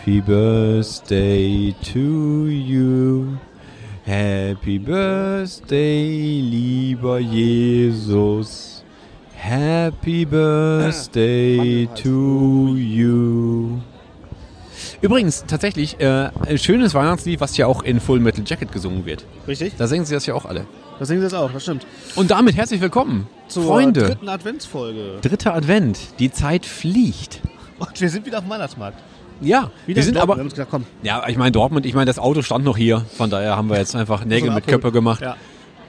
Happy birthday to you. Happy birthday, lieber Jesus. Happy birthday to you. Übrigens, tatsächlich, äh, ein schönes Weihnachtslied, was ja auch in Full Metal Jacket gesungen wird. Richtig? Da singen sie das ja auch alle. Das singen sie jetzt auch, das stimmt. Und damit herzlich willkommen, Zur Freunde. dritten Adventsfolge. Dritter Advent. Die Zeit fliegt. Und wir sind wieder auf dem Weihnachtsmarkt. Ja, wir in sind Dortmund. aber. Wir haben uns gedacht, komm. Ja, ich meine Dortmund, ich meine, das Auto stand noch hier. Von daher haben wir jetzt einfach Nägel mit abholen. Köppe gemacht. Ja.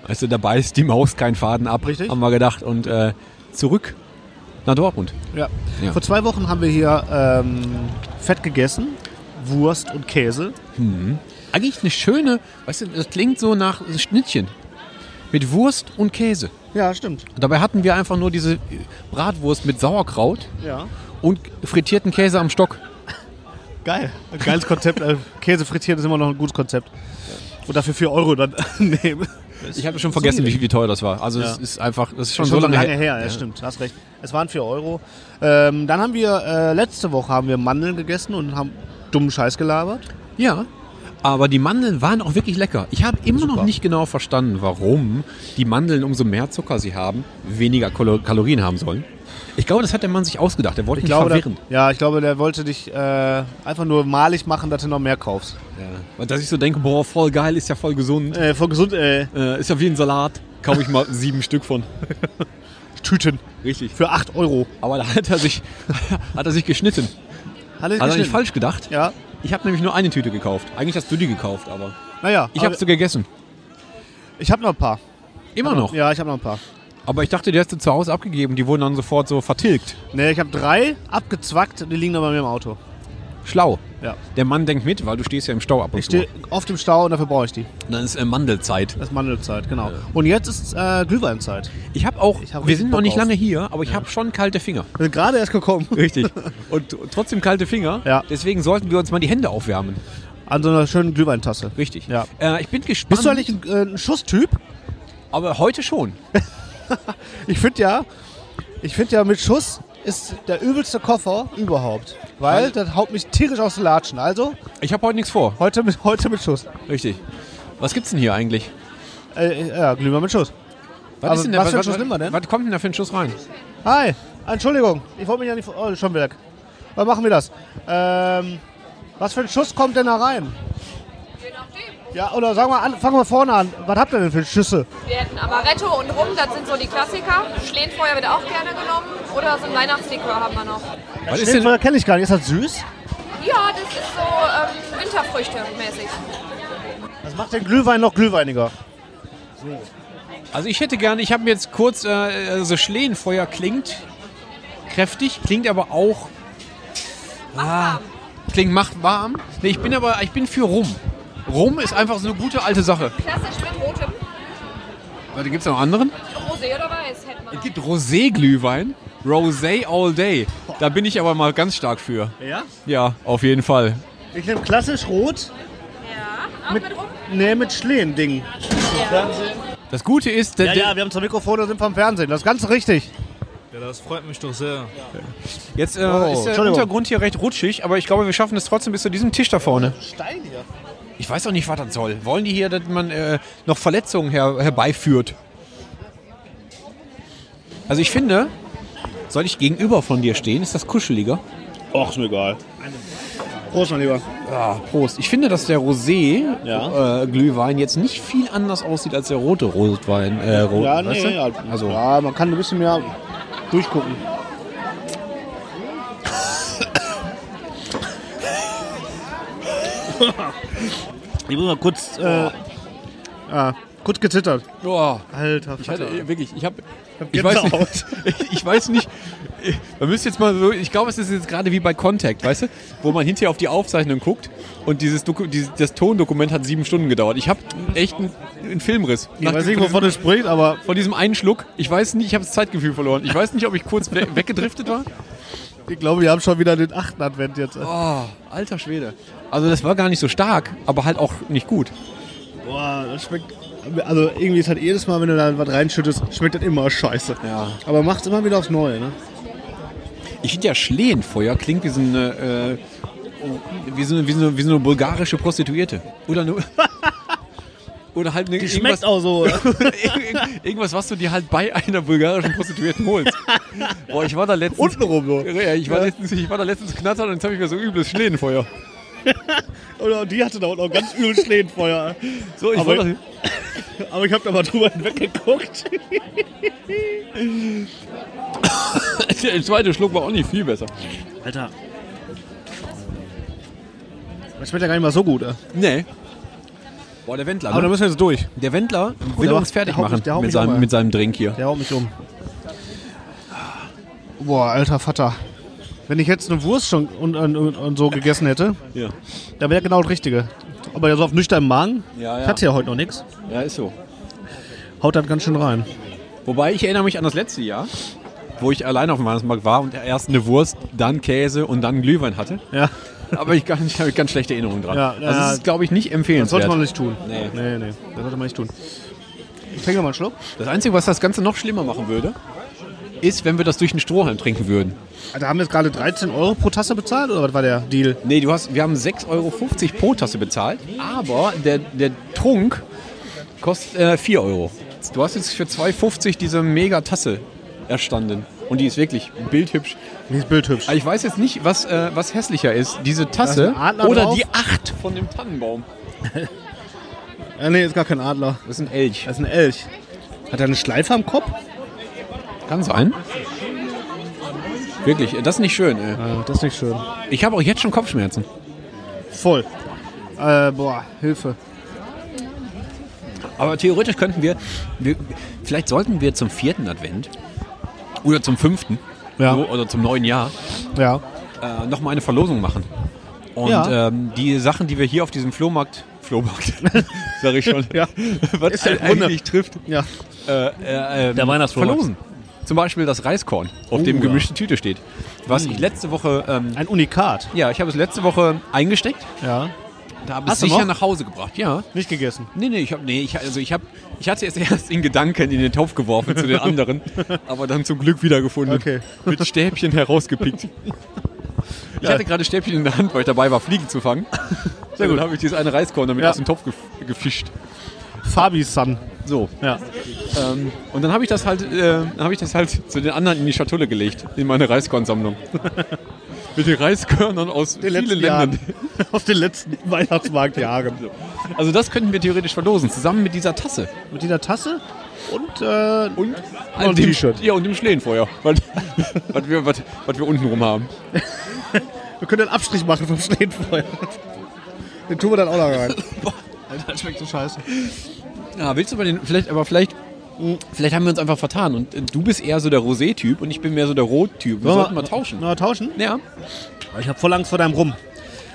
Weißt du, dabei ist die Maus kein Faden ab, Richtig. haben wir gedacht. Und äh, zurück nach Dortmund. Ja. Ja. Vor zwei Wochen haben wir hier ähm, Fett gegessen, Wurst und Käse. Eigentlich eine schöne, weißt du, das klingt so nach Schnittchen. Mit Wurst und Käse. Ja, stimmt. Und dabei hatten wir einfach nur diese Bratwurst mit Sauerkraut Ja. und frittierten Käse am Stock. Geil. Ein geiles Konzept. Äh, Käse frittiert ist immer noch ein gutes Konzept. Und dafür 4 Euro dann nehmen. Ich habe schon vergessen, wie, wie teuer das war. Also es Ja. ist einfach, das ist schon, Schon so lange, her. her. Ja, stimmt. Hast recht. Es waren 4 Euro. Ähm, dann haben wir, äh, letzte Woche haben wir Mandeln gegessen und haben dummen Scheiß gelabert. Ja, aber die Mandeln waren auch wirklich lecker. Ich habe immer noch Super. nicht genau verstanden, warum die Mandeln, umso mehr Zucker sie haben, weniger Kalo- Kalorien haben sollen. Ich glaube, das hat der Mann sich ausgedacht. Der wollte Ich mich glaube, verwirren. der, ja, ich glaube, der wollte dich äh, einfach nur malig machen, dass du noch mehr kaufst. Ja. Und dass ich so denke, boah, voll geil, ist ja voll gesund. Äh, voll gesund, äh, Äh, ist ja wie ein Salat. Kaufe ich mal sieben Stück von. Tüten. Richtig. Für 8 Euro. Aber da hat er sich, hat er sich geschnitten. Hat er Hat er nicht falsch gedacht? Ja. Ich habe nämlich nur eine Tüte gekauft. Eigentlich hast du die gekauft, aber Naja, ich habe sie gegessen. ich habe noch ein paar. Immer noch. Ja, ich habe noch ein paar. Aber ich dachte, die hast du zu Hause abgegeben. Die wurden dann sofort so vertilgt. Ne, ich habe drei abgezwackt, die liegen noch bei mir im Auto. Schlau. Ja. Der Mann denkt mit, weil du stehst ja im Stau ab und Ich stehe oft im Stau und dafür brauche ich die. zu. Dann ist äh, Mandelzeit. Das ist Mandelzeit, genau. Und jetzt ist äh, Glühweinzeit. Ich habe auch, Ich hab wir richtig sind noch Bock nicht auf. lange hier, aber ich habe schon kalte Finger. Wir sind gerade erst gekommen. Richtig. Und trotzdem kalte Finger. Ja. Deswegen sollten wir uns mal die Hände aufwärmen. An so einer schönen Glühweintasse. Richtig. Ja. Äh, ich bin gespannt. Bist du eigentlich ein, äh, ein Schusstyp? Aber heute schon. Ich finde ja, ich finde ja mit Schuss ist der übelste Koffer überhaupt. Weil Weil- das haut mich tierisch aus den Latschen. Also Ich habe heute nichts vor. heute mit, heute mit Schuss. Richtig. Was gibt's denn hier eigentlich? Äh, ja, Glühwein mit Schuss. Was, Aber denn was für einen Schuss nehmen wir denn? Was kommt denn da für ein Schuss rein? Hi, Entschuldigung, ich wollte mich ja nicht. Oh, schon weg. Was machen wir das? Ähm, was für ein Schuss kommt denn da rein? Ja, oder sagen wir an, fangen wir vorne an. Was habt ihr denn für Schüsse? Wir hätten Amaretto und Rum, das sind so die Klassiker. Schlehenfeuer wird auch gerne genommen. Oder so ein Weihnachtslikör haben wir noch. Was ist denn, Den kenne ich gar nicht. Ist das süß? Ja, das ist so ähm, Winterfrüchte mäßig. Das macht den Glühwein noch glühweiniger. also ich hätte gerne, ich habe mir jetzt kurz, äh, so Schlehenfeuer klingt kräftig, klingt aber auch, ah, klingt macht warm. Nee, ich bin aber, ich bin für Rum. Rum ist einfach so eine gute alte Sache. Klassisch mit rotem. Warte, gibt's noch anderen? Rosé oder Weiß hätten wir Es gibt Rosé-Glühwein. Rosé all day. Da bin ich aber mal ganz stark für. Ja? Ja, auf jeden Fall. Ich nehme klassisch rot. Ja, auch Mit, mit, Rum. nee, mit Schlehen-Ding. Das Gute ist, der, Ja, ja, wir haben zwei Mikrofone und sind vom Fernsehen. Das ist ganz richtig. Ja, das freut mich doch sehr. jetzt äh, Oh, ist der. Untergrund hier recht rutschig, aber ich glaube, wir schaffen es trotzdem bis zu diesem Tisch da vorne. Steil hier. Ich weiß auch nicht, was das soll. Wollen die hier, dass man äh, noch Verletzungen her herbeiführt? Also ich finde, soll ich gegenüber von dir stehen? Ist das kuscheliger? Och, ist mir egal. Prost, mein Lieber. Ja, Prost. Ich finde, dass der Rosé Ja. äh, Glühwein jetzt nicht viel anders aussieht als der rote Rotwein. Äh, Ro Ja, nee, ja, Also, ja, man kann ein bisschen mehr durchgucken. ich muss mal kurz, äh, ja, kurz gezittert. boah. Alter, Ich hatte Vater. wirklich, ich habe, hab ich weiß nicht, ich weiß nicht, man müsste jetzt mal so, ich glaube, es ist jetzt gerade wie bei Contact, weißt du, wo man hinterher auf die Aufzeichnung guckt und dieses, Doku, dieses das Tondokument hat sieben Stunden gedauert. Ich habe echt einen, einen Filmriss. Ich weiß nicht, wovon du sprichst, aber von diesem einen Schluck, ich weiß nicht, ich habe das Zeitgefühl verloren. Ich weiß nicht, ob ich kurz we weggedriftet war. Ich glaube, wir haben schon wieder den achten Advent jetzt. Oh, alter Schwede. Also das war gar nicht so stark, aber halt auch nicht gut. Boah, das schmeckt. Also irgendwie ist halt jedes Mal, wenn du da was reinschüttest, schmeckt das immer scheiße. Ja. Aber macht's immer wieder aufs Neue, ne? Ich finde ja Schlehenfeuer klingt wie so eine, äh, wie so eine, wie so eine, wie so eine bulgarische Prostituierte. Oder nur. Oder halt eine, Die schmeckt auch so. irgendwas, was du dir halt bei einer bulgarischen Prostituierten holst. Boah, ich war da letztens. Untenrum so. Ja, ich war, Ja. letztens, ich war da letztens knattern und jetzt habe ich mir so übles Schlehenfeuer. Oder die hatte da unten auch ganz übel Schlehenfeuer. So, ich Aber- war da, Aber ich habe da mal drüber hinweggeguckt. der zweite Schluck war auch nicht viel besser. Alter. Das schmeckt ja gar nicht mal so gut. ey. Nee. Boah, der Wendler. Aber da Ne? müssen wir jetzt durch. Der Wendler will der uns fertig machen mich- mit um, seinem, ey. mit seinem Drink hier. Der haut mich um. Boah, alter Vater. Wenn ich jetzt eine Wurst schon und, und, und, so gegessen hätte, Ja. dann wäre genau das Richtige. Aber ja so auf nüchternen Magen. Ja, ja. Ich hatte ja heute noch nichts. ja, ist so. Haut das ganz schön rein. Wobei ich erinnere mich an das letzte Jahr, wo ich allein auf dem Weihnachtsmarkt war und erst eine Wurst, dann Käse und dann Glühwein hatte. Ja, Aber ich, habe ganz schlechte Erinnerungen dran. Ja, also ja. das ist, glaube ich, nicht das empfehlenswert. sollte man nicht tun. Nee. nee, nee. Das sollte man nicht tun. Ich trinke mal einen Schluck. Das Einzige, was das Ganze noch schlimmer machen würde, ist, wenn wir das durch einen Strohhalm trinken würden. Alter, haben wir jetzt gerade 13 Euro pro Tasse bezahlt oder was war der Deal? Nee, du hast, wir haben 6,50 Euro pro Tasse bezahlt, aber der, der Trunk kostet äh, 4 Euro. Du hast jetzt für 2,50 diese Mega-Tasse erstanden. Und die ist wirklich bildhübsch. Die ist bildhübsch. Aber ich weiß jetzt nicht, was, äh, was hässlicher ist. Diese Tasse ist oder drauf. die 8 von dem Tannenbaum. Äh, nee, ist gar kein Adler. Das ist ein Elch. Das ist ein Elch. Hat er eine Schleife am Kopf? Kann sein. Wirklich, das ist nicht schön. Ey. Ja, das ist nicht schön. Ich habe auch jetzt schon Kopfschmerzen. Voll. Äh, boah, Hilfe. Aber theoretisch könnten wir, wir vielleicht sollten wir zum vierten Advent oder zum fünften Ja. so, oder zum neuen Jahr Ja. äh, nochmal eine Verlosung machen. Und Ja. ähm, die Sachen, die wir hier auf diesem Flohmarkt, Flohmarkt, sag ich schon, Ja. was Ist im eigentlich trifft, Ja. äh, äh, ähm, Der Weihnachtsflohmarkt. verlosen. Zum Beispiel das Reiskorn, auf dem Oh, ja. gemischte Tüte steht. Was ich letzte Woche, ähm, Ein Unikat. ja, ich habe es letzte Woche eingesteckt, Ja. Da habe ich es Hast du sicher noch? nach Hause gebracht. Ja, Nicht gegessen. Nee, nee, ich habe nee, ich, also ich hab, ich hatte es erst in Gedanken in den Topf geworfen zu den anderen, aber dann zum Glück wiedergefunden. Okay. Mit Stäbchen herausgepickt. Ich hatte gerade Stäbchen in der Hand, weil ich dabei war, Fliegen zu fangen. Sehr gut. Dann habe ich dieses eine Reiskorn damit Ja. aus dem Topf gef gefischt. Fabi's Son. So. Ja. Ähm, und dann habe ich das halt, äh, habe ich das halt zu den anderen in die Schatulle gelegt, in meine Reiskornsammlung. Mit den Reiskörnern aus Den vielen letzten Ländern. Jahren. Aus den letzten Weihnachtsmarktjahren. Also das könnten wir theoretisch verlosen, zusammen mit dieser Tasse. Mit dieser Tasse und, äh, Und ein dem, T-Shirt. Ja, und dem Schlehenfeuer. Was, was, wir, was, was wir unten rum haben. wir können einen Abstrich machen vom Schneefeuer. Den tun wir dann auch da rein. Alter, das schmeckt So scheiße. Ja, willst du mal den, vielleicht, aber vielleicht, vielleicht haben wir uns einfach vertan. Und äh, du bist eher so der Rosé-Typ und ich bin mehr so der Rot-Typ. Wir sollten mal tauschen. Mal tauschen? Ja. Ich habe voll Angst vor deinem Rum.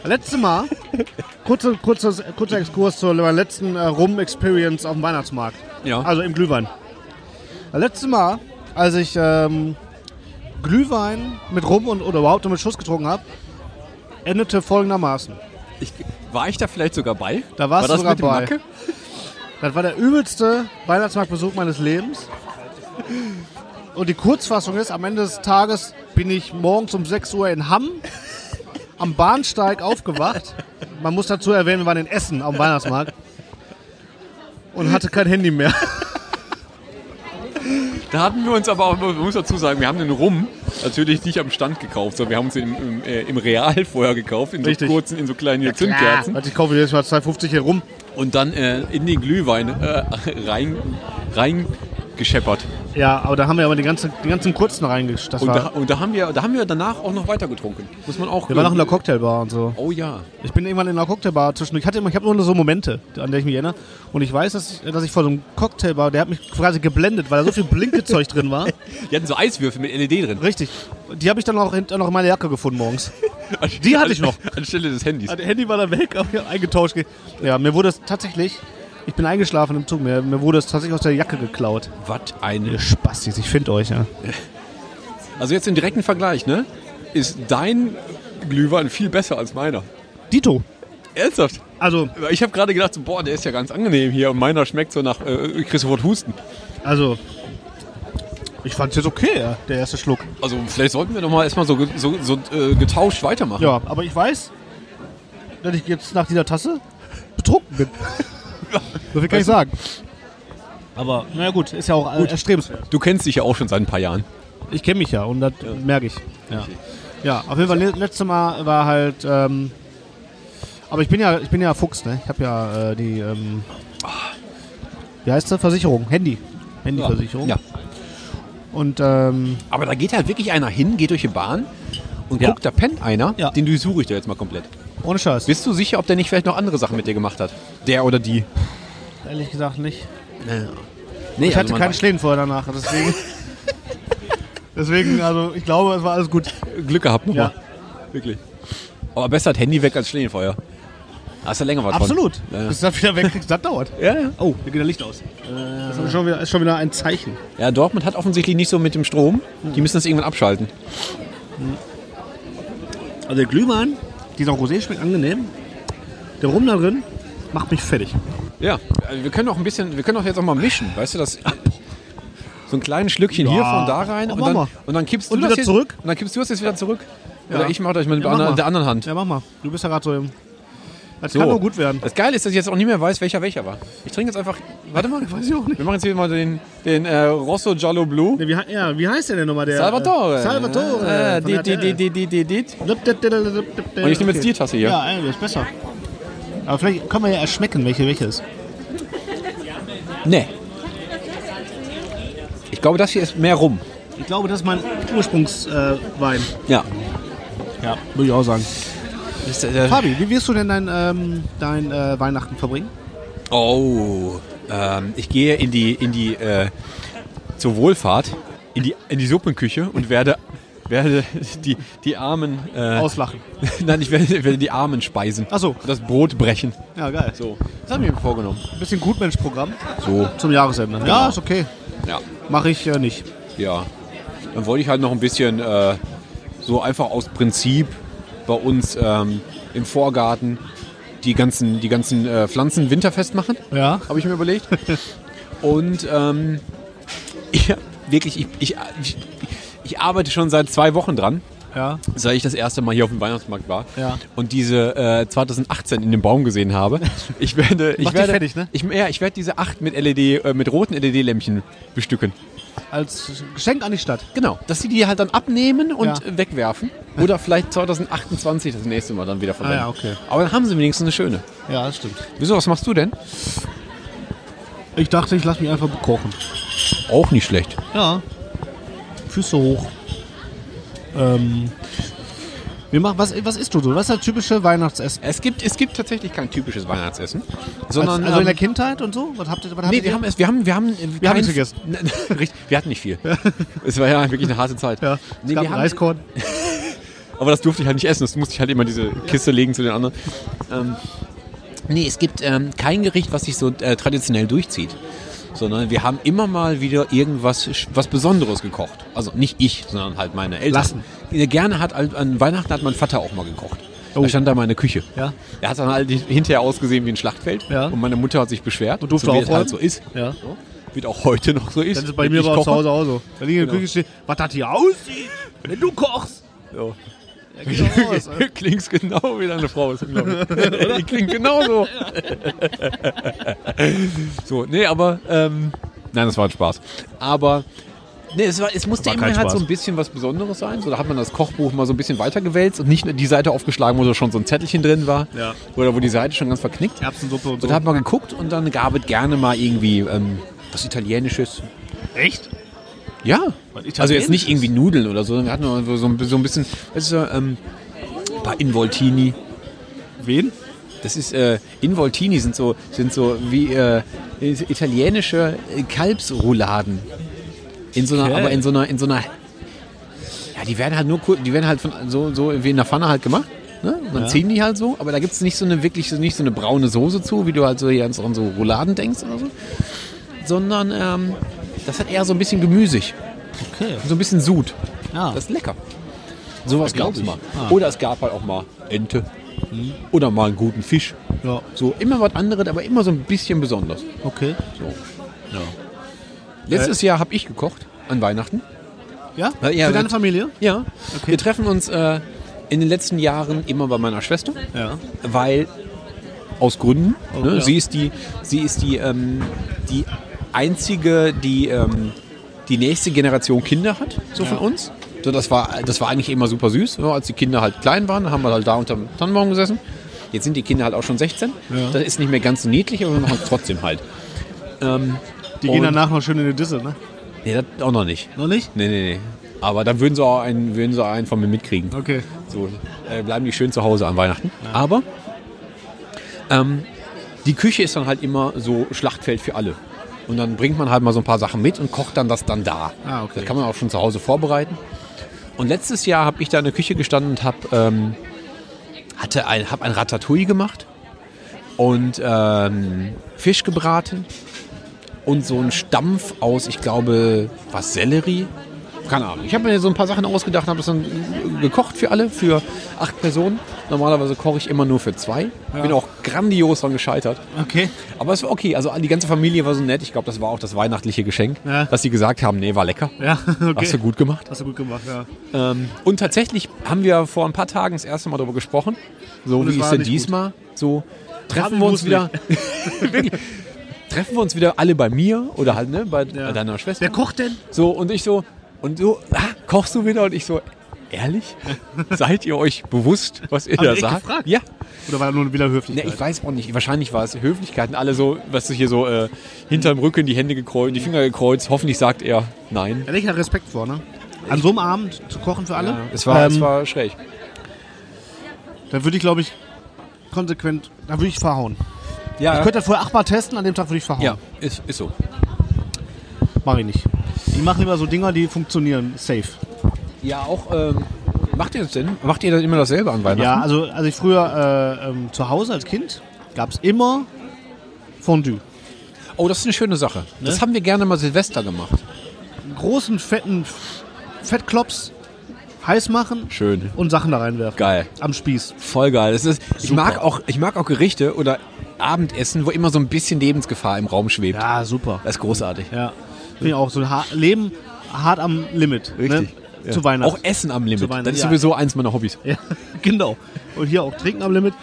Letztes Mal, kurzer, kurzer, kurzer Exkurs zur letzten äh, Rum-Experience auf dem Weihnachtsmarkt. Ja. Also im Glühwein. Letztes Mal, als ich ähm, Glühwein mit Rum und, oder überhaupt nur mit Schuss getrunken habe, endete folgendermaßen. Ich, war ich da vielleicht sogar bei? Da warst war du das sogar bei. Macke? Das war der übelste Weihnachtsmarktbesuch meines Lebens. Und die Kurzfassung ist, am Ende des Tages bin ich morgens um 6 Uhr in Hamm am Bahnsteig aufgewacht. Man muss dazu erwähnen, wir waren in Essen am Weihnachtsmarkt. Und hatte kein Handy mehr. Da hatten wir uns aber auch, man muss dazu sagen, wir haben den Rum natürlich nicht am Stand gekauft, sondern wir haben uns im, im, äh, im Real vorher gekauft, in so Richtig. kurzen, in so kleinen hier Zündkerzen. Warte, ich kaufe jedes Mal 2,50 hier rum. Und dann äh, in den Glühwein äh, rein, rein gescheppert. Ja, aber da haben wir aber die ganzen, die ganzen kurzen reingesch... Und, da, und da, haben wir, da haben wir danach auch noch weiter getrunken. Muss man auch wir waren noch in der Cocktailbar und so. Oh ja. Ich bin irgendwann in einer Cocktailbar zwischen. Ich hatte immer, ich habe nur so Momente, an der ich mich erinnere. Und ich weiß, dass, dass ich vor so einem Cocktailbar, der hat mich quasi geblendet, weil da so viel Blinkezeug drin war. Die hatten so Eiswürfel mit LED drin. Richtig. Die habe ich dann auch, hinter noch in meiner Jacke gefunden morgens. Die hatte ich noch. Anstelle des Handys. Das Handy war dann weg, aber ich eingetauscht. Ja, mir wurde es tatsächlich. Ich bin eingeschlafen im Zug. Mir, mir wurde es tatsächlich aus der Jacke geklaut. Was eine. Spastis, ich finde euch, ja. Also jetzt im direkten Vergleich, ne? Ist dein Glühwein viel besser als meiner. Dito. Ernsthaft? Also, Ich habe gerade gedacht, so, boah, der ist ja ganz angenehm hier und meiner schmeckt so nach äh, Christopher Husten. also. Ich fand's jetzt okay, ja, der erste Schluck. Also vielleicht sollten wir doch mal erstmal so, so, so äh, getauscht weitermachen. Ja, aber ich weiß, dass ich jetzt nach dieser Tasse betrunken bin. so viel kann ich sagen. Aber, naja gut, ist ja auch äh, erstrebenswert. Du kennst dich ja auch schon seit ein paar Jahren. Ich kenne mich ja und das merke ich. Ja. ja, auf jeden Fall, le- letztes Mal war halt, ähm, aber ich bin ja, ich bin ja Fuchs, ne? Ich habe ja äh, die, ähm, wie heißt das? Versicherung, Handy. Handyversicherung. Ja. Und, ähm, Aber da geht halt wirklich einer hin, geht durch die Bahn und Ja. guckt, da pennt einer, Ja. den durchsuche ich da jetzt mal komplett. Ohne Scheiß. Bist du sicher, ob der nicht vielleicht noch andere Sachen mit dir gemacht hat? Der oder die? Ehrlich gesagt nicht. Nee, Ich hatte also man keinen Schläden vorher danach, deswegen. deswegen, also ich glaube, es war alles gut. Glück gehabt nochmal. Ja. Wirklich. Aber besser hat Handy weg als Schlehenfeuer. Hast du länger was Absolut. Von. Ja. Bis das wieder wegkriegst, das dauert. Ja, ja. Oh, hier geht das Licht aus. Das ist schon, wieder, ist schon wieder ein Zeichen. ja, Dortmund hat offensichtlich nicht so mit dem Strom. Die müssen das irgendwann abschalten. Also der Glühwein, dieser Rosé schmeckt angenehm. Der Rum da drin macht mich fertig. Ja, also wir können auch ein bisschen, wir können auch jetzt auch mal mischen, weißt du, das so ein kleines Schlückchen Ja, hier von da rein mach und dann, und dann kippst Und du das wieder jetzt, zurück? Und dann kippst du das jetzt wieder zurück. Ja. Oder ich mache das mit Ja, der, anderen, der anderen Hand. Ja, mach mal. Du bist ja gerade so im... Das So. kann nur gut werden. Das Geile ist, dass ich jetzt auch nicht mehr weiß, welcher welcher war. Ich trinke jetzt einfach. Warte mal, weiß ich auch nicht. Wir machen jetzt hier mal den, den äh, Rosso Giallo Blue. Ne, wie, ja, wie heißt der denn nochmal? Der, Salvatore. Äh, Salvatore. Äh, von die, der die, die, RTL. die, die, die, die. Und ich nehme jetzt die Tasse hier. Ja, das ist besser. Aber vielleicht können wir ja erschmecken, welche welche ist. Nee. Ich glaube, das hier ist mehr rum. Ich glaube, das ist mein Ursprungswein. Wein. Ja. ja, würde ich auch sagen. Ist, äh, Fabi, wie wirst du denn dein, ähm, dein äh, Weihnachten verbringen? oh. Ähm, ich gehe in die, in die, äh, zur Wohlfahrt, in die, in die Suppenküche und werde, werde die, die Armen, äh, Auslachen. nein, ich werde, werde die Armen speisen. Ach so. Und das Brot brechen. Ja, geil. So. Das habe ich mir vorgenommen. Ein bisschen Gutmensch-Programm So. zum Jahresende. Ja, ist okay. Ja. Mache ich äh, nicht. Ja. Dann wollte ich halt noch ein bisschen äh, so einfach aus Prinzip bei uns ähm, im Vorgarten die ganzen, die ganzen äh, Pflanzen winterfest machen, Ja. habe ich mir überlegt. Und ähm, ich, wirklich, ich, ich, ich, ich arbeite schon seit zwei Wochen dran, Ja. seit ich das erste Mal hier auf dem Weihnachtsmarkt war Ja. und diese äh, 2018 in dem Baum gesehen habe. Ich werde, ich werde, fertig, ne? Ich, ja, ich werde diese acht mit LED, äh, mit roten LED-Lämpchen bestücken. Als Geschenk an die Stadt. Genau, dass sie die halt dann abnehmen und Ja. wegwerfen. Oder vielleicht 2028 das nächste Mal dann wieder verwenden. Ah ja, okay. Aber dann haben sie wenigstens eine schöne. Ja, das stimmt. Wieso, was machst du denn? Ich dachte, ich lasse mich einfach bekochen. Auch nicht schlecht. Ja. Füße hoch. Ähm. Wir machen, was, was isst du so? Was ist das typische Weihnachtsessen? Es gibt, es gibt tatsächlich kein typisches Weihnachtsessen. Also, Sondern, also in der ähm, Kindheit und so? Was habt ihr, was Nee, wir ihr? haben, es, wir haben, wir haben, Wir haben kein- nichts gegessen. Richtig, wir hatten nicht viel. Es war ja wirklich eine harte Zeit. ja, Nee, wir haben, Reiskorn. aber das durfte ich halt nicht essen. Das musste ich halt immer diese Kiste legen zu den anderen. Ähm, nee, es gibt ähm, kein Gericht, was sich so äh, traditionell durchzieht. Sondern wir haben immer mal wieder irgendwas was Besonderes gekocht. Also nicht ich, sondern halt meine Eltern. Lassen. Gerne hat an Weihnachten hat mein Vater auch mal gekocht. Oh. Da stand da meine Küche. Ja. Er hat dann halt hinterher ausgesehen wie ein Schlachtfeld. Ja. Und meine Mutter hat sich beschwert. Und durfte so wie es aufräumen? halt so ist. Ja. So. Wird auch heute noch so ist. Das ist bei mir aber auch zu. Hause auch so. Da liegen in der Genau. Küche steht, was das hier aussieht, wenn du kochst. So. Ja. Klingst genau wie deine Frau ist, glaube ich. Die klingt genauso. so, nee, aber, ähm, nein, das war ein Spaß. Aber, nee, es, war, es musste War immer halt Spaß. so ein bisschen was Besonderes sein. So, da hat man das Kochbuch mal so ein bisschen weitergewälzt und nicht nur die Seite aufgeschlagen, wo da schon so ein Zettelchen drin war. Ja. Oder wo die Seite schon ganz verknickt. Erbsensuppe und Und so. da hat man geguckt und dann gab es gerne mal irgendwie ähm, was Italienisches. Echt? Ja. Also jetzt nicht irgendwie Nudeln oder so. sondern Wir hatten so, so, ein- so ein bisschen, das ist so, ähm, ein paar Involtini. Wen? Das ist äh, Involtini sind so sind so wie äh, italienische äh, Kalbsrouladen. In so einer, Okay. aber in so einer in so einer ja, die werden halt nur die werden halt von so so wie in der Pfanne halt gemacht. Ne? Und dann Ja. ziehen die halt so, aber da gibt es nicht so eine wirklich so nicht so eine braune Soße zu, wie du halt so hier an so an so Rouladen denkst oder so, sondern ähm, das hat eher so ein bisschen gemüsig, Okay. so ein bisschen Sud. Ja. Das ist lecker. Sowas glaub gab es ich. mal. Ah. Oder es gab halt auch mal Ente. Oder mal einen guten Fisch. ja. So, immer was anderes, aber immer so ein bisschen besonders. Okay. So. Letztes Jahr habe ich gekocht. an Weihnachten. Ja? Ja, ja, Für deine Familie? Ja. Wir treffen uns äh, in den letzten Jahren immer bei meiner Schwester, Ja. weil aus Gründen. ne? ja. Sie ist die, sie ist die, ähm, die einzige, die ähm, die nächste Generation Kinder hat, so von uns. So, das war, das war eigentlich immer super süß. Ja, als die Kinder halt klein waren, haben wir halt da unterm Tannenbaum gesessen. Jetzt sind die Kinder halt auch schon 16. Das ist nicht mehr ganz so niedlich, aber wir machen es trotzdem halt. Ähm, Die gehen danach noch schön in die Disse, ne? nee, das auch noch nicht. Noch nicht? Nee, nee, nee. Aber dann würden sie auch einen, würden sie einen von mir mitkriegen. Okay. So, äh, bleiben die schön zu Hause an Weihnachten. Aber ähm, die Küche ist dann halt immer so Schlachtfeld für alle. Und dann bringt man halt mal so ein paar Sachen mit und kocht dann das dann da. Ah, okay. Das kann man auch schon zu Hause vorbereiten. Und letztes Jahr habe ich da in der Küche gestanden und habe ähm, hatte ein, hab ein Ratatouille gemacht und ähm, Fisch gebraten und so ein Stampf aus, ich glaube, was Sellerie. Keine Ahnung. Ich habe mir so ein paar Sachen ausgedacht habe das dann gekocht für alle, für acht Personen. Normalerweise koche ich immer nur für zwei. Bin auch grandios dran gescheitert. Okay. Aber es war okay. Also die ganze Familie war so nett. Ich glaube, das war auch das weihnachtliche Geschenk, Ja. dass sie gesagt haben, nee, war lecker. Ja, okay. Hast du gut gemacht. Hast du gut gemacht, ja. Ähm, und tatsächlich haben wir vor ein paar Tagen das erste Mal darüber gesprochen. So Und wie ist denn diesmal? So treffen wir uns wieder. Wirklich. Treffen wir uns wieder alle bei mir oder halt ne, bei deiner Schwester. Wer kocht denn? So, und ich so, und du, ah, kochst du wieder? Und ich so, ehrlich? Seid ihr euch bewusst, was ihr Haben da sagt? gefragt? Ja. Oder war nur wieder Ne, Höflichkeit? ich weiß auch nicht. Wahrscheinlich war es Höflichkeiten. Alle so, was du hier so äh, hinterm Rücken, die Hände gekreuzt, die Finger gekreuzt. Hoffentlich sagt er nein. Da ich ja Respekt vor, ne? An so einem Abend zu kochen für alle? Es war, es Ähm, war schräg. Dann würde ich, glaube ich, konsequent, da würde ich verhauen. Ja, Ich könnte das vorher achtmal testen, an dem Tag würde ich verhauen. ja ist, ist so. Mach ich nicht. Ich mache lieber so Dinger, die funktionieren. Safe. Ja, auch, ähm, macht ihr das denn? Macht ihr das immer dasselbe an Weihnachten? Ja, also als ich früher äh, ähm, zu Hause als Kind gab es immer Fondue. Oh, das ist eine schöne Sache. Ne? Das haben wir gerne mal Silvester gemacht. Einen großen, fetten Fettklops heiß machen Schön. und Sachen da reinwerfen. Geil. Am Spieß. Voll geil. Das ist, ich, mag auch, ich mag auch Gerichte oder Abendessen, wo immer so ein bisschen Lebensgefahr im Raum schwebt. Ja, super. Das ist großartig. Ja. Finde ich auch so ein ha Leben hart am Limit. Richtig. Ne? Zu Weihnachten. Auch Essen am Limit. Das ist ja. sowieso eins meiner Hobbys. Ja, genau. Und hier auch Trinken am Limit.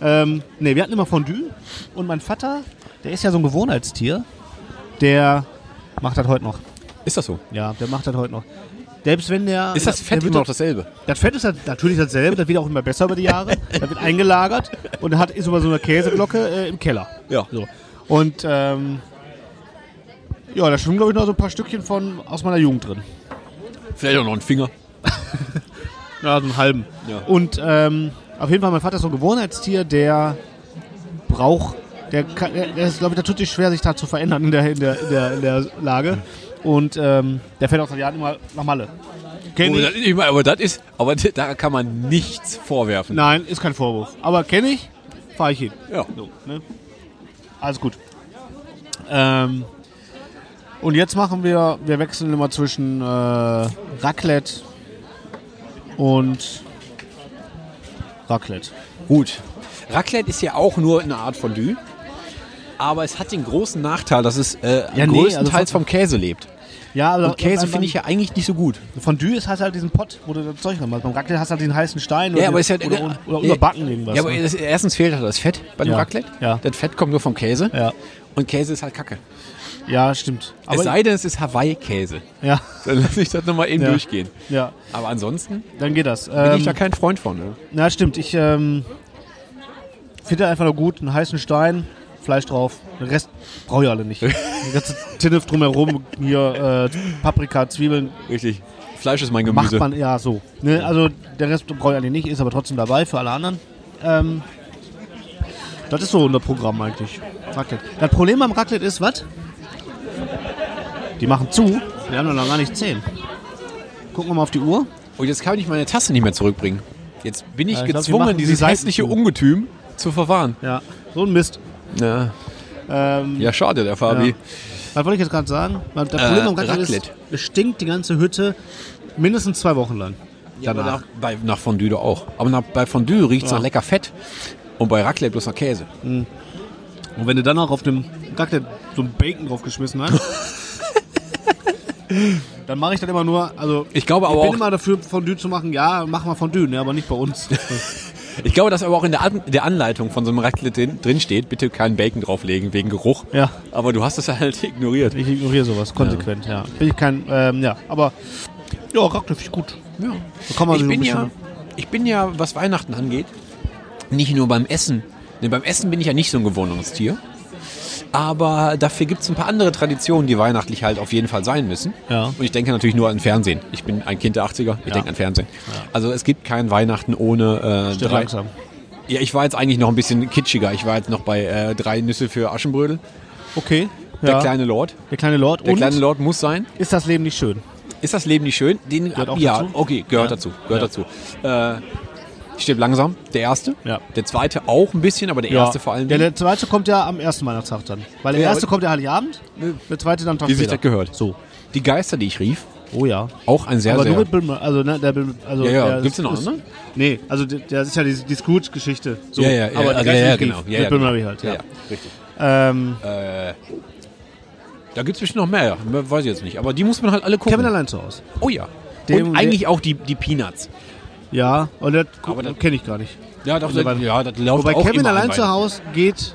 Ähm, ne, wir hatten immer Fondue. Und mein Vater, der ist ja so ein Gewohnheitstier, der macht das heute noch. Ist das so? Ja, der macht das heute noch. Selbst wenn der. Ist das Fett immer noch das, dasselbe? das Fett ist halt natürlich dasselbe, das wird auch immer besser über die Jahre. Das wird eingelagert und hat, ist über so einer Käseglocke äh, im Keller. Ja. So. Und ähm, ja, da schwimmen, glaube ich, noch so ein paar Stückchen von aus meiner Jugend drin. Vielleicht auch noch ein Finger. Ja, so einen halben. Ja. Und ähm, auf jeden Fall, mein Vater ist so ein Gewohnheitstier, der braucht, der, kann, der ist, glaube ich, da tut sich schwer, sich da zu verändern in der, in der, in der, in der Lage. Und ähm, der fährt auch seit Jahren immer nach Malle. Kenn Oh, ich? das, ich meine, aber das ist, aber da kann man nichts vorwerfen. Nein, ist kein Vorwurf. Aber kenne ich, fahre ich hin. Ja. So, ne? Alles gut. Ähm, und jetzt machen wir, wir wechseln immer zwischen äh, Raclette und Raclette. Gut. Raclette ist ja auch nur eine Art Fondue. Aber es hat den großen Nachteil, dass es äh, Ja, nee, größtenteils also vom Käse lebt. Ja, aber Und Käse finde ich ja eigentlich nicht so gut. Fondue ist halt halt diesen Pott, wo du das Zeug dran machst. Beim Raclette hast du halt den heißen Stein oder, Ja, aber ist ja, oder, oder, oder überbacken irgendwas. Ja, aber ne? das, erstens fehlt halt das Fett bei dem Ja. Raclette. Ja. Das Fett kommt nur vom Käse. ja. Und Käse ist halt Kacke. Ja, stimmt. Aber es sei denn, es ist Hawaii-Käse. ja, Dann lasse ich das nochmal eben Ja. durchgehen. ja, Aber ansonsten dann geht das. bin Ähm, ich da kein Freund von. Ne? Na, stimmt. Ich ähm, finde einfach nur gut, einen heißen Stein, Fleisch drauf. Den Rest brauche ich alle nicht. Die ganze Tinnef drumherum, hier äh, Paprika, Zwiebeln, Richtig. Fleisch ist mein macht Gemüse. man, ja, so. Ne? Also der Rest brauche ich alle nicht, ist aber trotzdem dabei für alle anderen. Ähm, das ist so unser Programm eigentlich. Raclette. Das Problem am Raclette ist, was? Die machen zu, wir haben noch gar nicht 10. Gucken wir mal auf die Uhr. Und jetzt kann ich meine Tasse nicht mehr zurückbringen. Jetzt bin ich Ja, ich glaub, die gezwungen, die dieses Seiten hässliche. Ungetüm zu verwahren. Ja, so ein Mist. Ja, Ähm, ja schade, der Fabi. Ja. Was wollte ich jetzt gerade sagen? Das Äh, Problem am Raclette, ist, es stinkt die ganze Hütte mindestens zwei Wochen lang. Ja, aber nach, bei, nach Fondue auch. Aber nach, bei Fondue riecht es Ja. nach lecker Fett. Und bei Raclette bloß nach Käse. Und wenn du dann auch auf dem Raclette so ein Bacon drauf geschmissen hast, Dann mache ich dann immer nur, also Ich glaube ich aber bin auch, immer dafür, Fondue zu machen. Ja, mach mal Fondue, ne, aber nicht bei uns. ich glaube, dass aber auch in der, An der Anleitung von so einem Raclette drin, steht, bitte keinen Bacon drauflegen wegen Geruch. ja, Aber du hast es halt ignoriert. ich ignoriere sowas, konsequent, ja. Bin ich kein, ähm, ja, aber ja, Raclette finde ich gut. Ja. Da kann man Ich so bin, ja, ich bin ja, was Weihnachten angeht, nicht nur beim Essen. Ne, beim Essen bin ich ja nicht so ein Gewohnungstier. Aber dafür gibt es ein paar andere Traditionen, die weihnachtlich halt auf jeden Fall sein müssen. Ja. Und ich denke natürlich nur an Fernsehen. Ich bin ein Kind der 80er, ich Ja. denke an Fernsehen. Also es gibt kein Weihnachten ohne äh, Stimmt drei. langsam. Ja, ich war jetzt eigentlich noch ein bisschen kitschiger. Ich war jetzt noch bei äh, drei Nüsse für Aschenbrödel. Okay. Der ja. kleine Lord. der kleine Lord. Der Und kleine Lord muss sein. ist das Leben nicht schön? Ist das Leben nicht schön? Den, Gehört auch ja, dazu? okay, gehört Ja. dazu. Gehört Ja. dazu. Äh, ich stirb langsam, der erste. Ja. Der zweite auch ein bisschen, aber der erste vor allem. Der, der zweite kommt ja am ersten Weihnachtstag dann. Weil der Ja, erste aber- kommt ja Heiligabend, der zweite dann Tag wie sich das gehört. So. Die Geister, die ich rief, Oh ja. auch ein sehr, aber sehr. nur mit Bill Murray, also ne, der Bill, also Ja, ja. der Gibt's denn noch ist- andere? Nee, also der, ist ja die, die Scrooge-Geschichte. So. ja, ja, ja, aber also, der ja, ja, genau. mit Ja, ja, Bill genau. Murray halt, ja. ja, richtig. Ähm, Äh, da gibt es bestimmt noch mehr, weiß ich jetzt nicht. Aber die muss man halt alle gucken. Kevin allein zu Hause. oh ja. Dem- Und eigentlich auch die, die Peanuts. Ja, und das, Aber das- kenne ich gar nicht. Ja, doch, Also das, bei- ja, das läuft Wobei auch Kevin allein zu Hause geht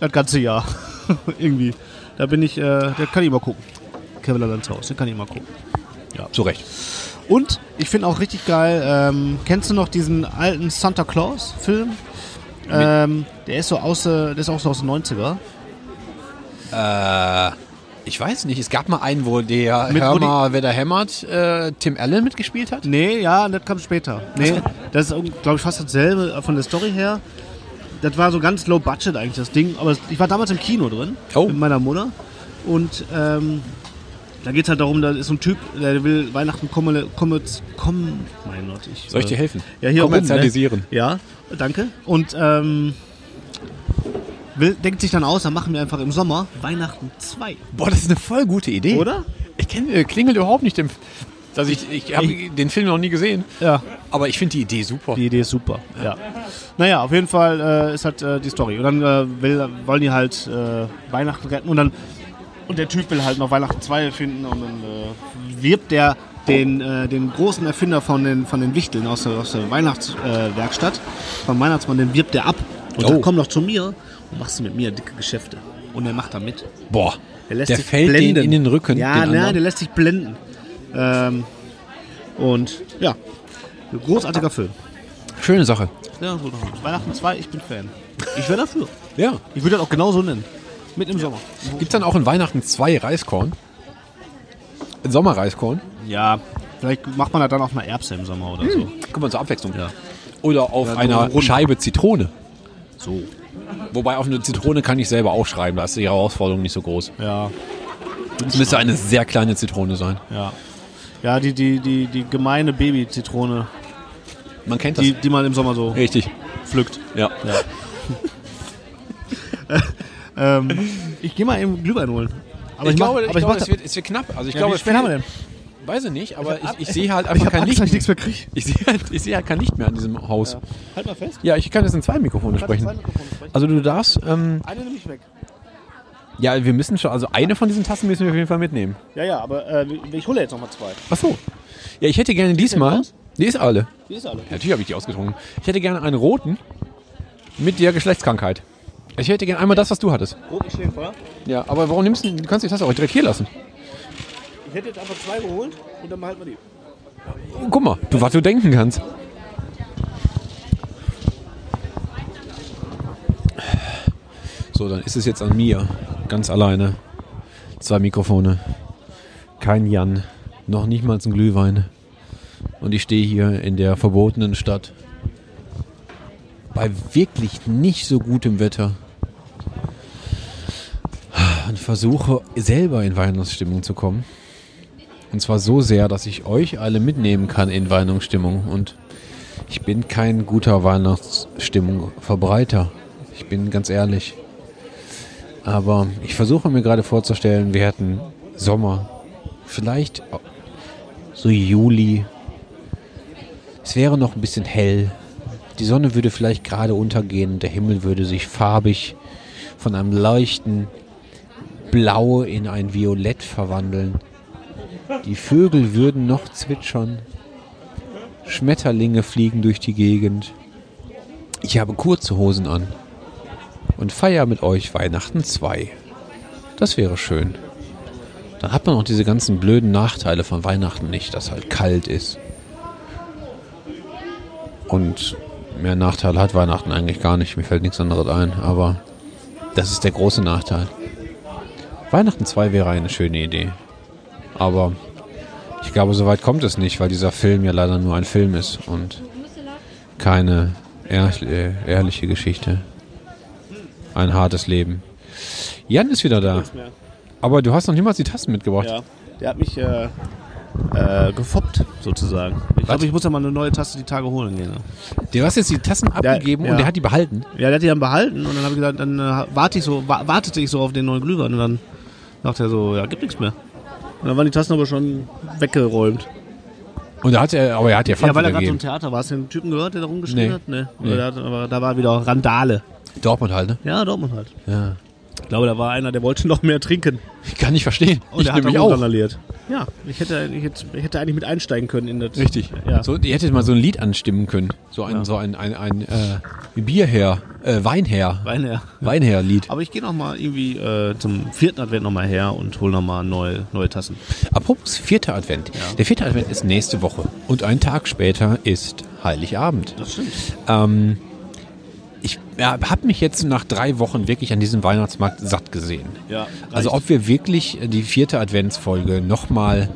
das ganze Jahr. Irgendwie. Da bin ich, äh, der kann ich mal gucken. Kevin allein zu Hause, den kann ich mal gucken. Weihnachten. Zu Recht. Und ich finde auch richtig geil, ähm, kennst du noch diesen alten Santa Claus-Film? Ähm, der ist so aus, äh, der ist auch so aus den 90er. Äh, ich weiß nicht, es gab mal einen, wo der Mit- mal, wer da hämmert, äh, Tim Allen mitgespielt hat. Nee, ja, das kam später. Nee, das ist, glaube ich, fast dasselbe äh, von der Story her. Das war so ganz low budget eigentlich, das Ding. Aber ich war damals im Kino drin Oh. mit meiner Mutter. Und ähm, da geht es halt darum, da ist so ein Typ, der will Weihnachten kommen, kommen, kommen mein Gott. Ich, Soll ich dir helfen? Ja, hier Kommerzialisieren. Rum, ne? Ja, danke. Und ähm, will, denkt sich dann aus, dann machen wir einfach im Sommer Weihnachten 2. Boah, das ist eine voll gute Idee. Oder? Ich kenne äh, klingelt überhaupt nicht dem. Also ich, ich habe den Film noch nie gesehen, Ja. aber ich finde die Idee super. Die Idee ist super, ja. Naja, auf jeden Fall äh, ist halt äh, die Story. Und dann äh, will, wollen die halt äh, Weihnachten retten und dann und der Typ will halt noch Weihnachten 2 finden und dann äh, wirbt der den, den großen Erfinder von den, von den Wichteln aus der, aus der Weihnachtswerkstatt, Werkstatt, vom Weihnachtsmann, den wirbt der ab. Und Oh. dann komm doch zu mir und machst du mit mir dicke Geschäfte. Und er macht da mit. Boah, Der, lässt der sich fällt blenden. den in den Rücken. Ja, den na, der lässt sich blenden. Ähm, und ja, großartiger Film. Schöne Sache. Ja, so. Weihnachten 2, ich bin Fan. Ich wäre dafür. Ja. Ich würde das auch genauso nennen. Mit im Sommer. Gibt es dann auch in Weihnachten zwei Reiskorn? Ein Sommerreiskorn? Ja, vielleicht macht man das dann auf einer Erbse im Sommer oder so. Guck mal zur Abwechslung. Ja. Oder auf Ja, einer. Scheibe Zitrone. So. Wobei auf eine Zitrone kann ich selber aufschreiben, da ist die Herausforderung nicht so groß. Ja, Es müsste eine sehr kleine Zitrone sein. ja. Ja, die, die, die, die gemeine Baby-Zitrone, Man kennt das. die, die man im Sommer so Richtig. pflückt. Ja. Ähm, ich gehe mal eben Glühwein holen. Aber ich, mach- glaube, ich aber glaube mach es, wird, es wird knapp. Also ich ja, glaube, wie spät haben wir denn? Weiß ich nicht, aber ich, ich sehe halt Ich einfach habe kein Angst, dass ich Licht. nichts mehr kriege. Ich sehe halt, ich sehe halt kein Licht mehr an diesem Haus. Ja, Halt mal fest. ich kann jetzt in zwei Mikrofone sprechen. Also du darfst, ähm, Eine nehme ich weg. ja, wir müssen schon, also eine von diesen Tassen müssen wir auf jeden Fall mitnehmen. Ja, ja, aber äh, ich hole jetzt noch mal zwei. Ach so. Ja, ich hätte gerne diesmal, die ist alle. Die ist alle. Ja, Natürlich habe ich die ausgetrunken. Ich hätte gerne einen roten mit der Geschlechtskrankheit. Ich hätte gerne einmal das, was du hattest. Rot, ich stehe Feuer. Ja, aber warum nimmst du, du kannst die Tasse auch direkt hier lassen. Ich hätte jetzt einfach zwei geholt und dann behalten wir die. Guck mal, du, was du denken kannst. So, dann ist es jetzt an mir, ganz alleine. Zwei Mikrofone, kein Jan, noch nicht mal ein Glühwein. Und ich stehe hier in der verbotenen Stadt. Bei wirklich nicht so gutem Wetter. Und versuche selber in Weihnachtsstimmung zu kommen. Und zwar so sehr, dass ich euch alle mitnehmen kann in Weihnachtsstimmung. Und ich bin kein guter Weihnachtsstimmung Verbreiter. Ich bin ganz ehrlich. Aber ich versuche mir gerade vorzustellen, wir hätten Sommer. Vielleicht so Juli. Es wäre noch ein bisschen hell. Die Sonne würde vielleicht gerade untergehen. Der Himmel würde sich farbig von einem leichten Blau in ein Violett verwandeln. Die Vögel würden noch zwitschern. Schmetterlinge fliegen durch die Gegend. Ich habe kurze Hosen an und feier mit euch Weihnachten 2. Das wäre schön. Dann hat man auch diese ganzen blöden Nachteile von Weihnachten nicht, dass halt kalt ist. Und mehr Nachteile hat Weihnachten eigentlich gar nicht. Mir fällt nichts anderes ein, aber das ist der große Nachteil. Weihnachten 2 wäre eine schöne Idee. Aber ich glaube, so weit kommt es nicht, weil dieser Film ja leider nur ein Film ist und keine ehrlich, äh, ehrliche Geschichte. Ein hartes Leben. Jan ist wieder da. Aber du hast noch niemals die Tasten mitgebracht. Ja, der hat mich äh, äh, gefoppt, sozusagen. Ich glaube, ich muss ja mal eine neue Taste die Tage holen gehen. ne? Du hast jetzt die Tasten abgegeben ja. und der hat die behalten. Ja, der hat die dann behalten und dann habe ich gesagt, dann äh, warte ich so, wa wartete ich so auf den neuen Glühwein und dann sagt er so, ja, gibt nichts mehr. Und dann waren die Tasten aber schon weggeräumt. Und da hat er, aber er hat ja Pfand Ja, weil er gerade so im. Theater war. Hast du den Typen gehört, der da rumgeschrien Nee. hat? Nee. Nee. Hat, aber da war wieder Randale. Dortmund halt, ne? Ja, Dortmund halt. Ja. Ich glaube, da war einer, der wollte noch mehr trinken. Ich kann nicht verstehen. Und ich der hat nämlich auch randaliert. Ja, ich hätte, ich, hätte, ich hätte eigentlich mit einsteigen können in das. Richtig. Ja. So, ihr hättet mal so ein Lied anstimmen können. So ein, Ja. so ein, ein, ein äh, Bierherr, äh, Weinherr. Wein her. Weinherr-Lied. Aber ich gehe noch mal irgendwie äh, zum vierten Advent noch mal her und hole noch mal neue, neue Tassen. Apropos vierter Advent. Der vierte Advent ist nächste Woche. Und einen Tag später ist Heiligabend. Das stimmt. Ähm, ich habe mich jetzt nach drei Wochen wirklich an diesem Weihnachtsmarkt satt gesehen. Ja, Also ob wir wirklich die vierte Adventsfolge nochmal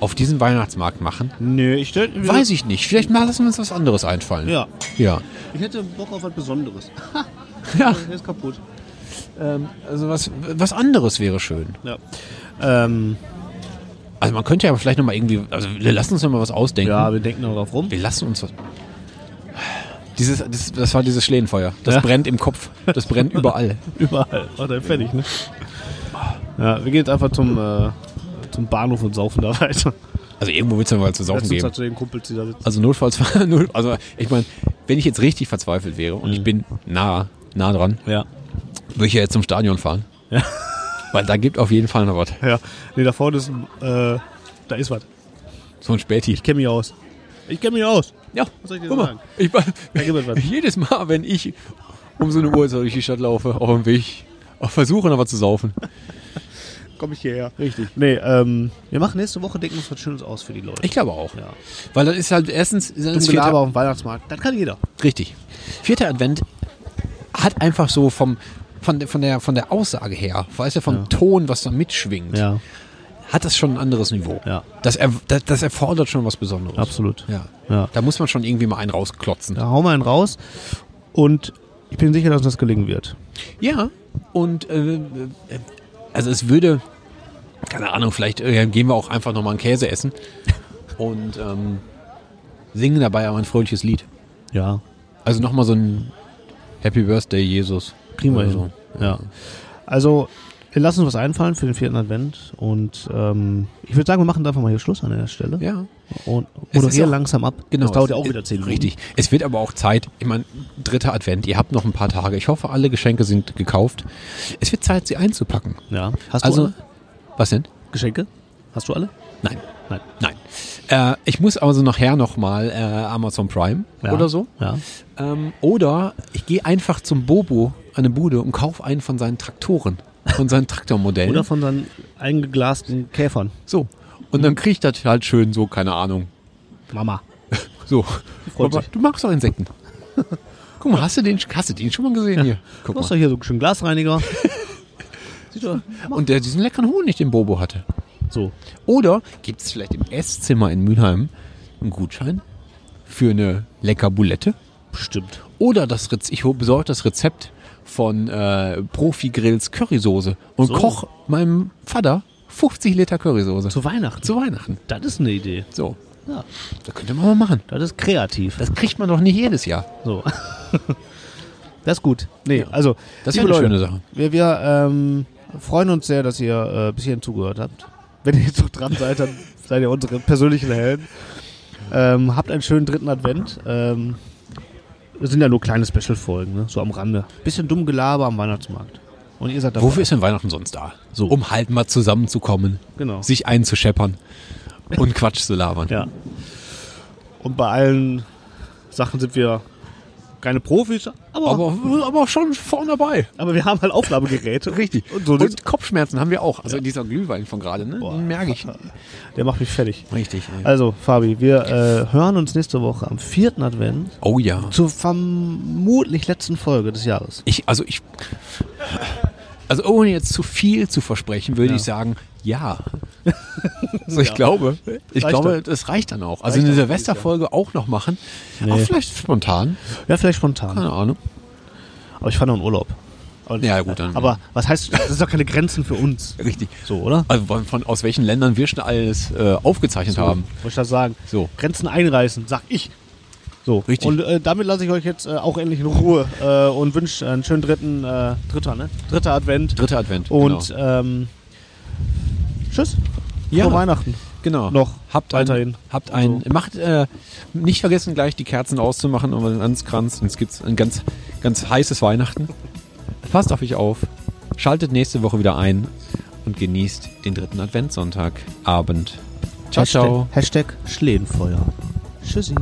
auf diesen Weihnachtsmarkt machen, Nö, ich stell, weiß ich nicht. Vielleicht mal lassen wir uns was anderes einfallen. Ja. Ja. Ich hätte Bock auf was Besonderes. ja. Der ist kaputt. Ähm, also was, was anderes wäre schön. Ja. Ähm, Also man könnte ja vielleicht nochmal irgendwie, also wir lassen uns noch mal was ausdenken. ja, wir denken noch drauf rum. Wir lassen uns was. Dieses, das, das war dieses Schlädenfeuer. Das Ja. brennt im Kopf. Das brennt überall. Überall. War dann fertig, ne? Ja, wir gehen jetzt einfach zum, äh, zum Bahnhof und saufen da weiter. Also irgendwo es ja mal zu saufen Lass uns geben. zu den Kumpels, die da sitzen. Also notfalls, also ich meine, wenn ich jetzt richtig verzweifelt wäre und ich bin nah, nah dran, Ja. würde ich ja jetzt zum Stadion fahren. Ja. Weil da gibt auf jeden Fall noch was. Ja. Nee, da vorne ist ein, äh, da ist was. So ein Späti. Ich kenne mich aus. Ich kenne mich aus. Ja, Was soll ich dir guck sagen? Ich, was. jedes Mal, wenn ich um so eine Uhr durch die Stadt laufe, auf dem Weg, auch versuche noch was zu saufen. Komm ich hierher. Richtig. Nee, ähm, wir machen nächste Woche, denken uns was Schönes aus für die Leute. Ich glaube auch. Ja. Weil das ist halt erstens, ist das vierte, auf dem Weihnachtsmarkt. Das kann jeder. richtig. Vierter Advent hat einfach so vom, von, der- von, der, von der Aussage her, weißt du, vom Ja. Ton, was da mitschwingt, Ja, hat das schon ein anderes Niveau. ja, Das, er, das, das erfordert schon was Besonderes. absolut. Ja. Ja. Da muss man schon irgendwie mal einen rausklotzen. Da hauen wir einen raus und ich bin sicher, dass das gelingen wird. Ja, und äh, also es würde, keine Ahnung, vielleicht äh, gehen wir auch einfach nochmal einen Käse essen und ähm, singen dabei aber ein fröhliches Lied. Ja, Also nochmal so ein Happy Birthday, Jesus. Oder hin. Ja. Also, wir lassen uns was einfallen für den vierten Advent und ähm, ich würde sagen, wir machen einfach mal hier Schluss an der Stelle Ja, und moderieren langsam ab. genau. Das dauert ja auch wieder zehn Minuten. Richtig. Es wird aber auch Zeit, ich meine, dritter Advent, ihr habt noch ein paar Tage. Ich hoffe, alle Geschenke sind gekauft. Es wird Zeit, sie einzupacken. Ja. Hast also, du alle was denn? Geschenke? Hast du alle? Nein. Nein. Nein. Äh, ich muss also nachher nochmal äh, Amazon Prime Ja. oder so. Ja. Ähm, oder ich gehe einfach zum Bobo an eine Bude und kaufe einen von seinen Traktoren, von seinen Traktormodellen. Oder von seinen eingeglasten Käfern. so. Und dann kriege ich das halt schön so, keine Ahnung. Mama. So. sich. du magst doch Insekten. Guck mal, hast du den, hast du den schon mal gesehen hier? Guck Du hast mal. doch hier so einen schönen Glasreiniger. Und der diesen leckeren Honig, den Bobo hatte. So. Oder gibt es vielleicht im Esszimmer in Mülheim einen Gutschein für eine lecker Bulette? Bestimmt. Oder das Rez ich besorge das Rezept von äh, Profi Grills Currysoße und So. koch meinem Vater 50 Liter Currysoße Zu Weihnachten. zu Weihnachten. Das ist eine Idee. So, Ja. das könnte man mal machen. Das ist kreativ. Das kriegt man doch nicht jedes Jahr. So. das ist gut. Nee, also, Das wäre eine Leute, schöne Sache. Wir, wir ähm, freuen uns sehr, dass ihr äh, bis hierhin zugehört habt. Wenn ihr jetzt noch dran seid, dann seid ihr unsere persönlichen Helden. Ähm, habt einen schönen dritten Advent. Ähm, das sind ja nur kleine Special-Folgen, ne? so am Rande. Bisschen dumm Gelaber am Weihnachtsmarkt. Und ihr seid dabei. Wofür ist denn Weihnachten sonst da? So. Um halt mal zusammenzukommen, Genau. sich einzuscheppern und Quatsch zu labern. Ja. Und bei allen Sachen sind wir keine Profis, aber, aber, Aber, aber schon vorne dabei. wir haben halt Aufnahmegeräte. Richtig. Und so Und Kopfschmerzen haben wir auch. Also dieser Glühwein von gerade, ne? Boah. Den merke ich. Der macht mich fertig. Richtig. ey. Also, Fabi, wir äh, hören uns nächste Woche am vierten Advent Oh ja. zur vermutlich letzten Folge des Jahres. Ich, also ich, also ohne jetzt zu viel zu versprechen, würde Ja. ich sagen, ja. Also ich glaube, ich Reicht glaube, dann. das reicht dann auch. Also Reicht eine Silvesterfolge auch noch machen. Nee. Auch vielleicht spontan. Ja, vielleicht spontan. Keine Ahnung. Aber ich fahre noch in Urlaub. Aber, Ja, gut, dann- Aber was heißt, das ist doch keine Grenzen für uns. Richtig. So, oder? Also von, von aus welchen Ländern wir schon alles äh, aufgezeichnet haben. Wollte ich das sagen? So. Grenzen einreißen, sag ich. So, Richtig. Und äh, damit lasse ich euch jetzt äh, auch endlich in Ruhe äh, und wünsche einen schönen dritten, äh, dritter, ne? Dritter Advent. Dritter Advent. Und genau. ähm, tschüss. Ja. Frohe Weihnachten. genau. noch habt weiterhin. Ein, habt ein, macht äh, nicht vergessen gleich die Kerzen auszumachen und den Anskranz. Sonst gibt's ein ganz, ganz heißes Weihnachten. Passt auf euch auf. Schaltet nächste Woche wieder ein und genießt den dritten Adventssonntag Abend. Ciao, ciao. Hashtag, Hashtag Schlehenfeuer. Tschüssi.